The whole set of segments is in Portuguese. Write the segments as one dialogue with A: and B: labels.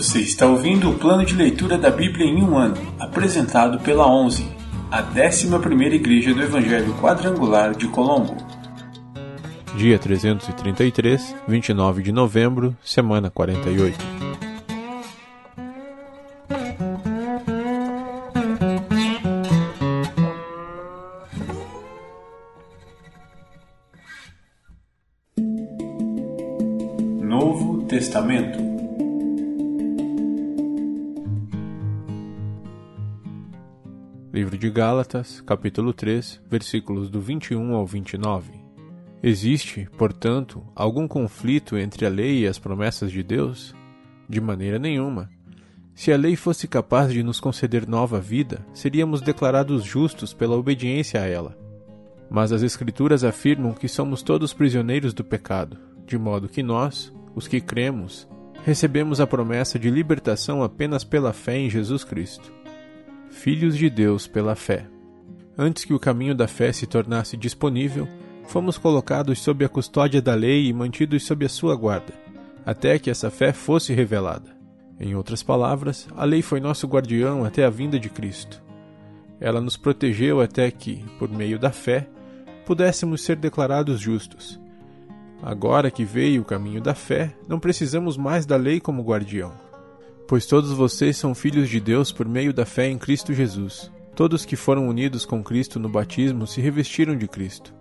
A: Você está ouvindo o plano de leitura da Bíblia em um ano, apresentado pela 11, a 11ª Igreja do Evangelho Quadrangular de Colombo.
B: Dia 333, 29 de novembro, semana 48.
A: Novo Testamento
B: Livro de Gálatas, capítulo 3, versículos do 21 ao 29. Existe, portanto, algum conflito entre a lei e as promessas de Deus? De maneira nenhuma. Se a lei fosse capaz de nos conceder nova vida, seríamos declarados justos pela obediência a ela. Mas as Escrituras afirmam que somos todos prisioneiros do pecado, de modo que nós, os que cremos, recebemos a promessa de libertação apenas pela fé em Jesus Cristo filhos de Deus pela fé. Antes que o caminho da fé se tornasse disponível, fomos colocados sob a custódia da lei e mantidos sob a sua guarda, até que essa fé fosse revelada. Em outras palavras, a lei foi nosso guardião até a vinda de Cristo. Ela nos protegeu até que, por meio da fé, pudéssemos ser declarados justos. Agora que veio o caminho da fé, não precisamos mais da lei como guardião. Pois todos vocês são filhos de Deus por meio da fé em Cristo Jesus. Todos que foram unidos com Cristo no batismo se revestiram de Cristo.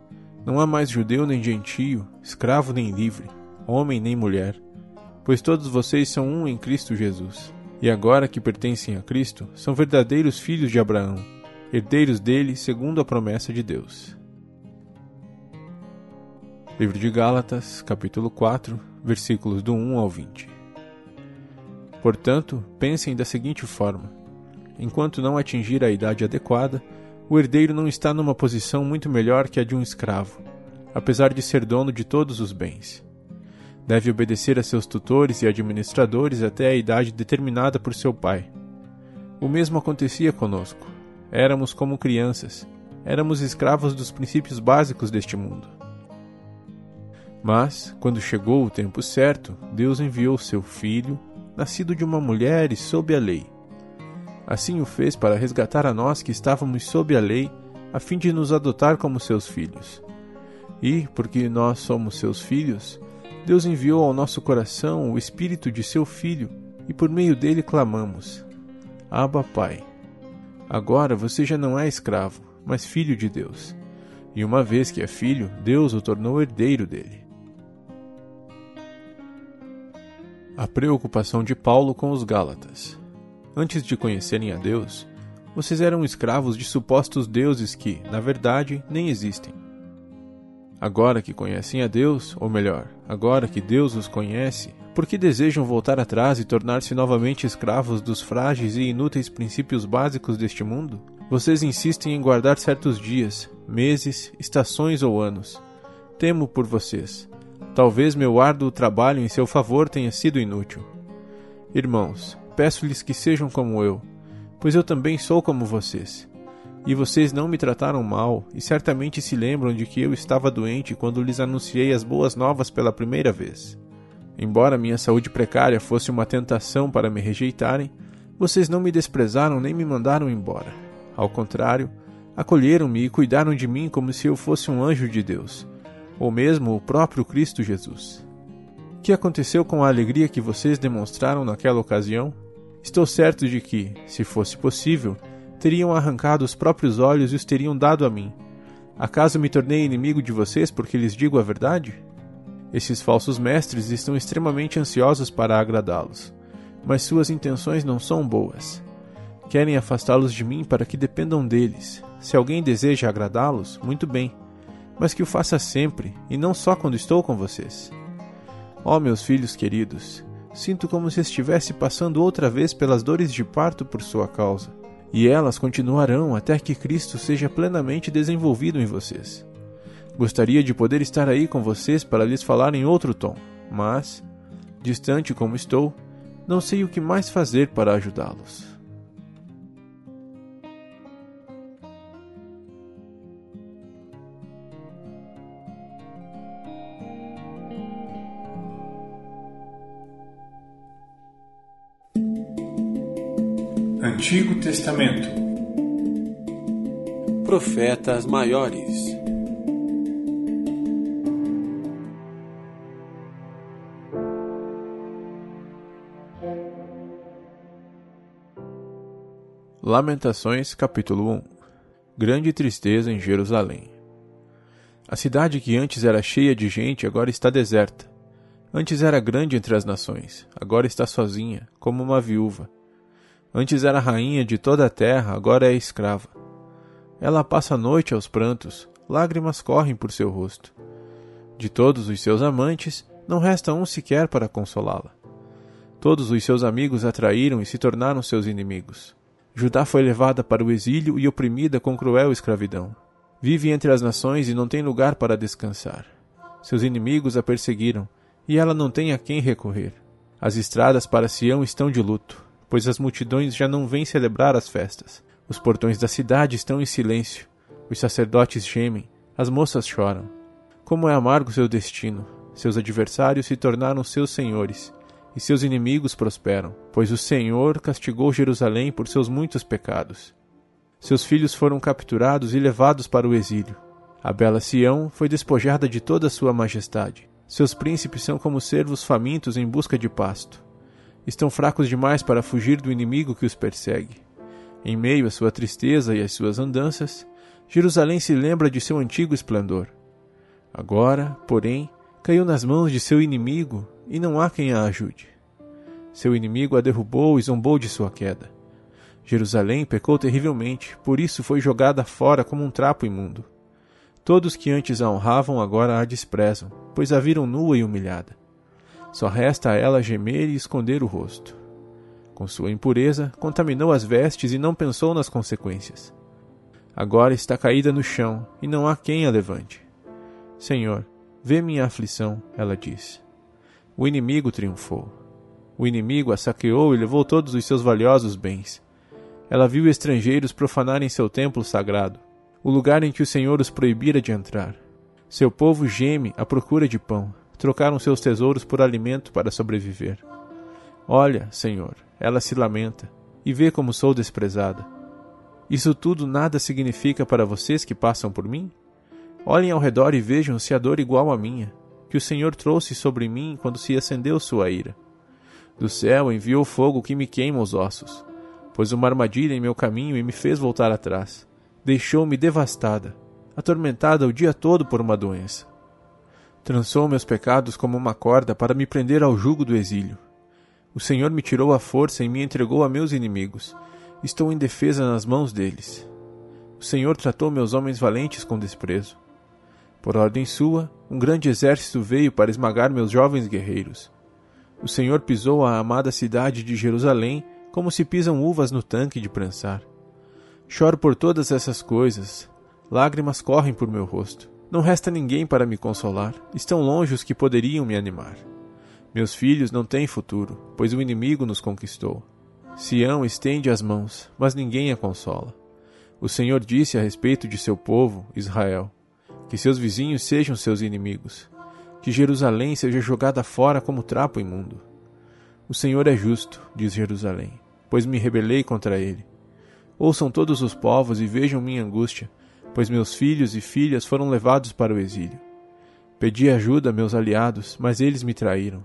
B: Não há mais judeu nem gentio, escravo nem livre, homem nem mulher, pois todos vocês são um em Cristo Jesus. E agora que pertencem a Cristo, são verdadeiros filhos de Abraão, herdeiros dele segundo a promessa de Deus. Livro de Gálatas, capítulo 4, versículos do 1 ao 20. Portanto, pensem da seguinte forma: enquanto não atingir a idade adequada, o herdeiro não está numa posição muito melhor que a de um escravo, apesar de ser dono de todos os bens. Deve obedecer a seus tutores e administradores até a idade determinada por seu pai. O mesmo acontecia conosco. Éramos como crianças, éramos escravos dos princípios básicos deste mundo. Mas, quando chegou o tempo certo, Deus enviou seu Filho, nascido de uma mulher e sob a lei. Assim o fez para resgatar a nós que estávamos sob a lei, a fim de nos adotar como seus filhos. E, porque nós somos seus filhos, Deus enviou ao nosso coração o Espírito de seu Filho, e por meio dele clamamos: Abba, Pai. Agora você já não é escravo, mas filho de Deus. E uma vez que é filho, Deus o tornou herdeiro dele. A preocupação de Paulo com os Gálatas. Antes de conhecerem a Deus, vocês eram escravos de supostos deuses que, na verdade, nem existem. Agora que conhecem a Deus, ou melhor, agora que Deus os conhece, por que desejam voltar atrás e tornar-se novamente escravos dos frágeis e inúteis princípios básicos deste mundo? Vocês insistem em guardar certos dias, meses, estações ou anos. Temo por vocês Talvez meu árduo trabalho em seu favor tenha sido inútil. Irmãos, peço-lhes que sejam como eu, pois eu também sou como vocês. E vocês não me trataram mal, e certamente se lembram de que eu estava doente quando lhes anunciei as boas novas pela primeira vez. Embora minha saúde precária fosse uma tentação para me rejeitarem, vocês não me desprezaram nem me mandaram embora. Ao contrário, acolheram-me e cuidaram de mim como se eu fosse um anjo de Deus ou mesmo o próprio Cristo Jesus. O que aconteceu com a alegria que vocês demonstraram naquela ocasião? Estou certo de que, se fosse possível, teriam arrancado os próprios olhos e os teriam dado a mim. Acaso me tornei inimigo de vocês porque lhes digo a verdade? Esses falsos mestres estão extremamente ansiosos para agradá-los, mas suas intenções não são boas. Querem afastá-los de mim para que dependam deles. Se alguém deseja agradá-los, muito bem mas que o faça sempre e não só quando estou com vocês. Ó oh, meus filhos queridos, sinto como se estivesse passando outra vez pelas dores de parto por sua causa, e elas continuarão até que Cristo seja plenamente desenvolvido em vocês. Gostaria de poder estar aí com vocês para lhes falar em outro tom, mas, distante como estou, não sei o que mais fazer para ajudá-los.
A: Antigo Testamento
B: Profetas Maiores Lamentações, capítulo 1 Grande tristeza em Jerusalém. A cidade que antes era cheia de gente agora está deserta. Antes era grande entre as nações, agora está sozinha, como uma viúva. Antes era rainha de toda a terra, agora é escrava. Ela passa a noite aos prantos, lágrimas correm por seu rosto. De todos os seus amantes, não resta um sequer para consolá-la. Todos os seus amigos a traíram e se tornaram seus inimigos. Judá foi levada para o exílio e oprimida com cruel escravidão. Vive entre as nações e não tem lugar para descansar. Seus inimigos a perseguiram, e ela não tem a quem recorrer. As estradas para Sião estão de luto, pois as multidões já não vêm celebrar as festas. Os portões da cidade estão em silêncio. Os sacerdotes gemem, as moças choram. Como é amargo seu destino! Seus adversários se tornaram seus senhores, e seus inimigos prosperam, pois o Senhor castigou Jerusalém por seus muitos pecados. Seus filhos foram capturados e levados para o exílio. A bela Sião foi despojada de toda sua majestade. Seus príncipes são como cervos famintos em busca de pasto. Estão fracos demais para fugir do inimigo que os persegue. Em meio à sua tristeza e às suas andanças, Jerusalém se lembra de seu antigo esplendor. Agora, porém, caiu nas mãos de seu inimigo e não há quem a ajude. Seu inimigo a derrubou e zombou de sua queda. Jerusalém pecou terrivelmente, por isso foi jogada fora como um trapo imundo. Todos que antes a honravam agora a desprezam, pois a viram nua e humilhada. Só resta a ela gemer e esconder o rosto. Com sua impureza, contaminou as vestes e não pensou nas consequências. Agora está caída no chão e não há quem a levante. Senhor, vê minha aflição, ela disse. O inimigo triunfou. O inimigo a saqueou e levou todos os seus valiosos bens. Ela viu estrangeiros profanarem seu templo sagrado o lugar em que o Senhor os proibira de entrar. Seu povo geme à procura de pão, trocaram seus tesouros por alimento para sobreviver. Olha, Senhor, ela se lamenta, e vê como sou desprezada. Isso tudo nada significa para vocês que passam por mim? Olhem ao redor e vejam se a dor igual à minha, que o Senhor trouxe sobre mim quando se acendeu sua ira. Do céu enviou fogo que me queima os ossos, pôs uma armadilha em meu caminho e me fez voltar atrás deixou-me devastada, atormentada o dia todo por uma doença. Trançou meus pecados como uma corda para me prender ao jugo do exílio. O Senhor me tirou a força e me entregou a meus inimigos. Estou em defesa nas mãos deles. O Senhor tratou meus homens valentes com desprezo. Por ordem sua, um grande exército veio para esmagar meus jovens guerreiros. O Senhor pisou a amada cidade de Jerusalém como se pisam uvas no tanque de prensar. Choro por todas essas coisas. Lágrimas correm por meu rosto. Não resta ninguém para me consolar. Estão longe os que poderiam me animar. Meus filhos não têm futuro, pois o inimigo nos conquistou. Sião estende as mãos, mas ninguém a consola. O Senhor disse a respeito de seu povo, Israel, que seus vizinhos sejam seus inimigos, que Jerusalém seja jogada fora como trapo imundo. O Senhor é justo, diz Jerusalém, pois me rebelei contra ele. Ouçam todos os povos e vejam minha angústia, pois meus filhos e filhas foram levados para o exílio. Pedi ajuda a meus aliados, mas eles me traíram.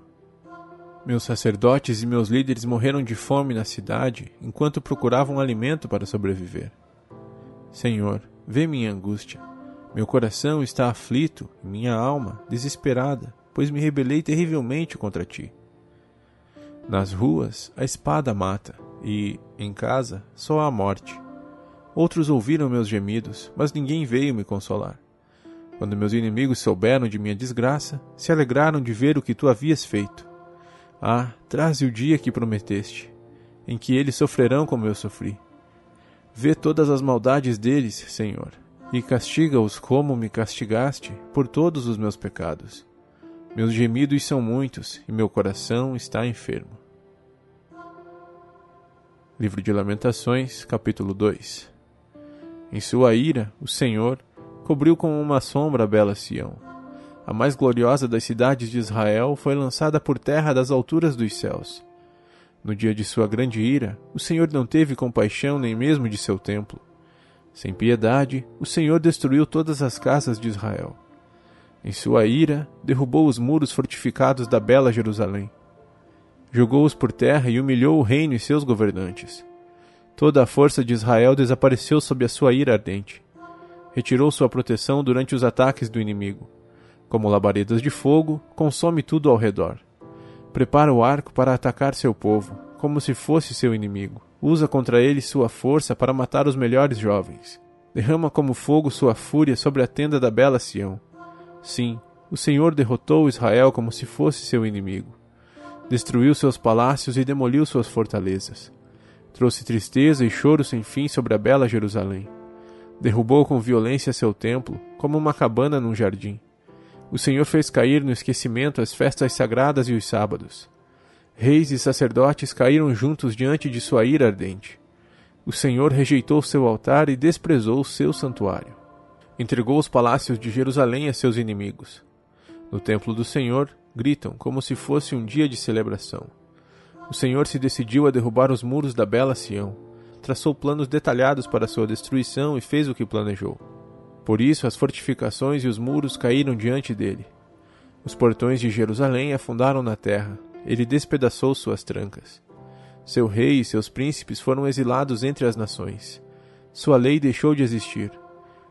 B: Meus sacerdotes e meus líderes morreram de fome na cidade enquanto procuravam alimento para sobreviver. Senhor, vê minha angústia. Meu coração está aflito minha alma desesperada, pois me rebelei terrivelmente contra ti. Nas ruas, a espada mata, e, em casa, só há morte. Outros ouviram meus gemidos, mas ninguém veio me consolar. Quando meus inimigos souberam de minha desgraça, se alegraram de ver o que tu havias feito. Ah, traze o dia que prometeste, em que eles sofrerão como eu sofri. Vê todas as maldades deles, Senhor, e castiga-os como me castigaste por todos os meus pecados. Meus gemidos são muitos e meu coração está enfermo. Livro de Lamentações, capítulo 2 Em sua ira, o Senhor cobriu com uma sombra a bela Sião. A mais gloriosa das cidades de Israel foi lançada por terra das alturas dos céus. No dia de sua grande ira, o Senhor não teve compaixão nem mesmo de seu templo. Sem piedade, o Senhor destruiu todas as casas de Israel. Em sua ira, derrubou os muros fortificados da bela Jerusalém. Jogou-os por terra e humilhou o reino e seus governantes. Toda a força de Israel desapareceu sob a sua ira ardente. Retirou sua proteção durante os ataques do inimigo. Como labaredas de fogo, consome tudo ao redor. Prepara o arco para atacar seu povo, como se fosse seu inimigo. Usa contra ele sua força para matar os melhores jovens. Derrama como fogo sua fúria sobre a tenda da bela Sião. Sim, o Senhor derrotou Israel como se fosse seu inimigo. Destruiu seus palácios e demoliu suas fortalezas. Trouxe tristeza e choro sem fim sobre a bela Jerusalém. Derrubou com violência seu templo, como uma cabana num jardim. O Senhor fez cair no esquecimento as festas sagradas e os sábados. Reis e sacerdotes caíram juntos diante de sua ira ardente. O Senhor rejeitou seu altar e desprezou seu santuário. Entregou os palácios de Jerusalém a seus inimigos. No templo do Senhor, gritam como se fosse um dia de celebração. O Senhor se decidiu a derrubar os muros da bela Sião, traçou planos detalhados para sua destruição e fez o que planejou. Por isso as fortificações e os muros caíram diante dele. Os portões de Jerusalém afundaram na terra. Ele despedaçou suas trancas. Seu rei e seus príncipes foram exilados entre as nações. Sua lei deixou de existir.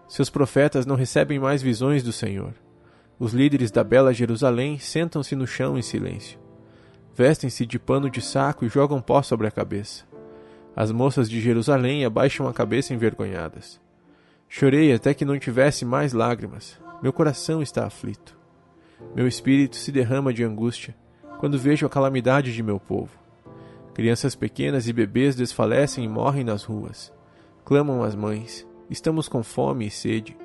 B: Seus profetas não recebem mais visões do Senhor. Os líderes da bela Jerusalém sentam-se no chão em silêncio. Vestem-se de pano de saco e jogam pó sobre a cabeça. As moças de Jerusalém abaixam a cabeça envergonhadas. Chorei até que não tivesse mais lágrimas. Meu coração está aflito. Meu espírito se derrama de angústia quando vejo a calamidade de meu povo. Crianças pequenas e bebês desfalecem e morrem nas ruas. Clamam as mães: Estamos com fome e sede.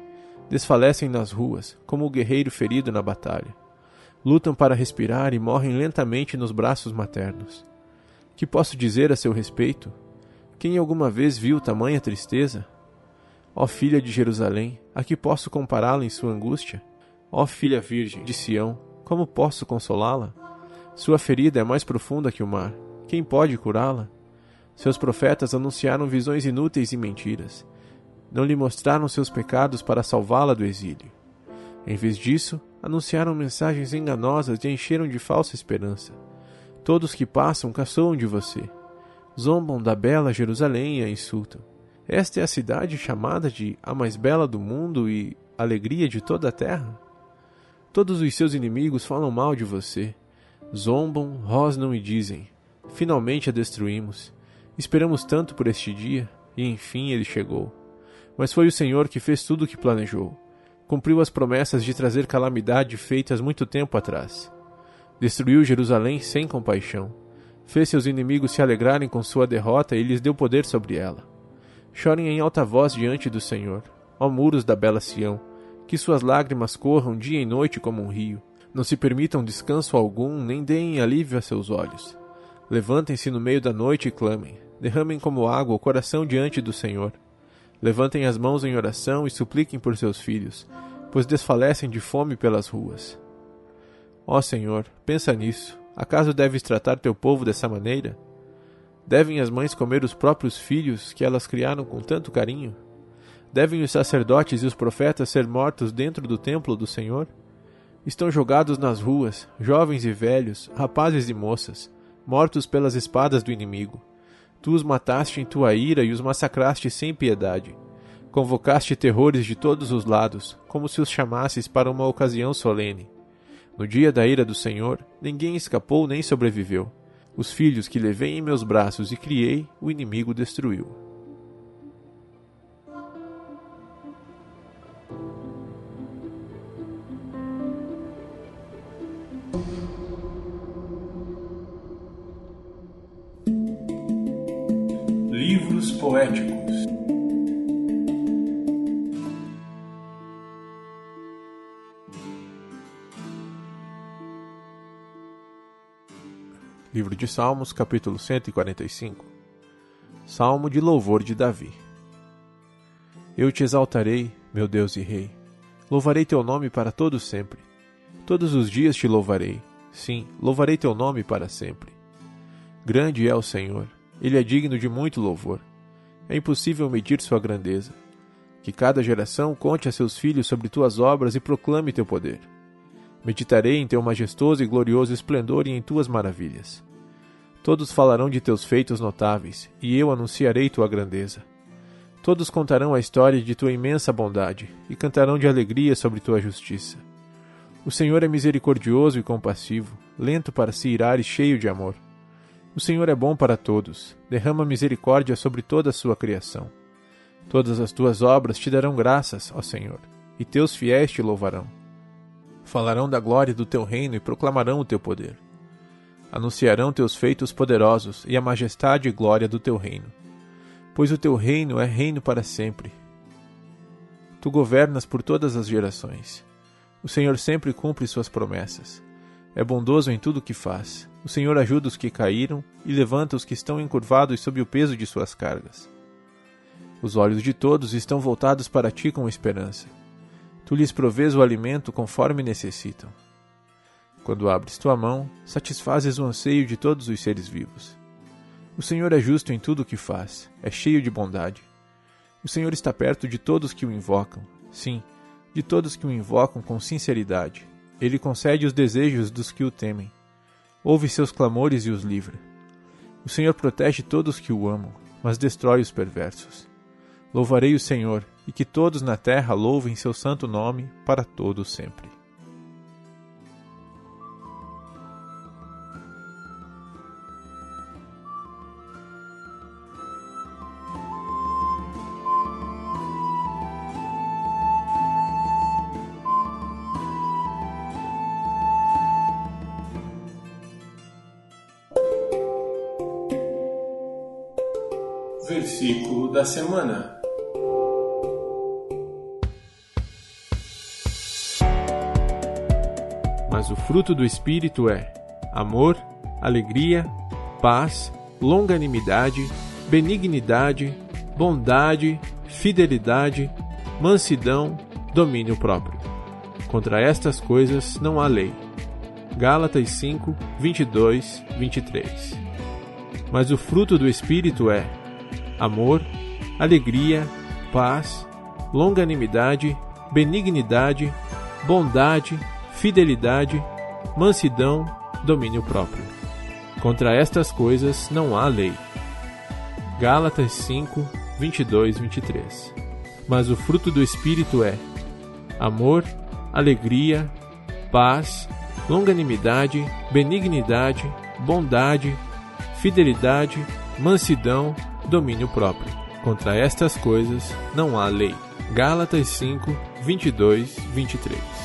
B: Desfalecem nas ruas, como o guerreiro ferido na batalha. Lutam para respirar e morrem lentamente nos braços maternos. Que posso dizer a seu respeito? Quem alguma vez viu tamanha tristeza? Ó filha de Jerusalém, a que posso compará-la em sua angústia? Ó filha virgem de Sião, como posso consolá-la? Sua ferida é mais profunda que o mar. Quem pode curá-la? Seus profetas anunciaram visões inúteis e mentiras. Não lhe mostraram seus pecados para salvá-la do exílio. Em vez disso, anunciaram mensagens enganosas e encheram de falsa esperança. Todos que passam caçoam de você. Zombam da bela Jerusalém e a insultam. Esta é a cidade chamada de a mais bela do mundo e alegria de toda a terra? Todos os seus inimigos falam mal de você. Zombam, rosnam e dizem: Finalmente a destruímos. Esperamos tanto por este dia, e enfim ele chegou. Mas foi o Senhor que fez tudo o que planejou. Cumpriu as promessas de trazer calamidade feitas muito tempo atrás. Destruiu Jerusalém sem compaixão. Fez seus inimigos se alegrarem com sua derrota e lhes deu poder sobre ela. Chorem em alta voz diante do Senhor, ó muros da bela Sião, que suas lágrimas corram dia e noite como um rio. Não se permitam descanso algum, nem deem alívio a seus olhos. Levantem-se no meio da noite e clamem. Derramem como água o coração diante do Senhor. Levantem as mãos em oração e supliquem por seus filhos, pois desfalecem de fome pelas ruas. Ó Senhor, pensa nisso. Acaso deves tratar teu povo dessa maneira? Devem as mães comer os próprios filhos que elas criaram com tanto carinho? Devem os sacerdotes e os profetas ser mortos dentro do templo do Senhor? Estão jogados nas ruas, jovens e velhos, rapazes e moças, mortos pelas espadas do inimigo. Tu os mataste em tua ira e os massacraste sem piedade. Convocaste terrores de todos os lados, como se os chamasses para uma ocasião solene. No dia da ira do Senhor, ninguém escapou nem sobreviveu. Os filhos que levei em meus braços e criei, o inimigo destruiu. Salmos, capítulo 145 Salmo de louvor de Davi Eu te exaltarei, meu Deus e Rei. Louvarei teu nome para todo sempre. Todos os dias te louvarei. Sim, louvarei teu nome para sempre. Grande é o Senhor, ele é digno de muito louvor. É impossível medir sua grandeza. Que cada geração conte a seus filhos sobre tuas obras e proclame teu poder. Meditarei em teu majestoso e glorioso esplendor e em tuas maravilhas. Todos falarão de teus feitos notáveis, e eu anunciarei tua grandeza. Todos contarão a história de tua imensa bondade, e cantarão de alegria sobre tua justiça. O Senhor é misericordioso e compassivo, lento para se irar e cheio de amor. O Senhor é bom para todos, derrama misericórdia sobre toda a sua criação. Todas as tuas obras te darão graças, ó Senhor, e teus fiéis te louvarão. Falarão da glória do teu reino e proclamarão o teu poder. Anunciarão teus feitos poderosos e a majestade e glória do teu reino. Pois o teu reino é reino para sempre. Tu governas por todas as gerações. O Senhor sempre cumpre suas promessas. É bondoso em tudo o que faz. O Senhor ajuda os que caíram e levanta os que estão encurvados sob o peso de suas cargas. Os olhos de todos estão voltados para ti com esperança. Tu lhes provês o alimento conforme necessitam. Quando abres tua mão, satisfazes o anseio de todos os seres vivos. O Senhor é justo em tudo o que faz, é cheio de bondade. O Senhor está perto de todos que o invocam, sim, de todos que o invocam com sinceridade. Ele concede os desejos dos que o temem. Ouve seus clamores e os livra. O Senhor protege todos que o amam, mas destrói os perversos. Louvarei o Senhor, e que todos na terra louvem seu santo nome para todo sempre.
A: Semana.
B: Mas o fruto do Espírito é amor, alegria, paz, longanimidade, benignidade, bondade, fidelidade, mansidão, domínio próprio. Contra estas coisas não há lei. Gálatas 5, 22, 23. Mas o fruto do Espírito é amor, alegria, paz, longanimidade, benignidade, bondade, fidelidade, mansidão, domínio próprio. Contra estas coisas não há lei. Gálatas 5, 22, 23. Mas o fruto do Espírito é amor, alegria, paz, longanimidade, benignidade, bondade, fidelidade, mansidão, domínio próprio. Contra estas coisas não há lei. Gálatas 5, 22, 23.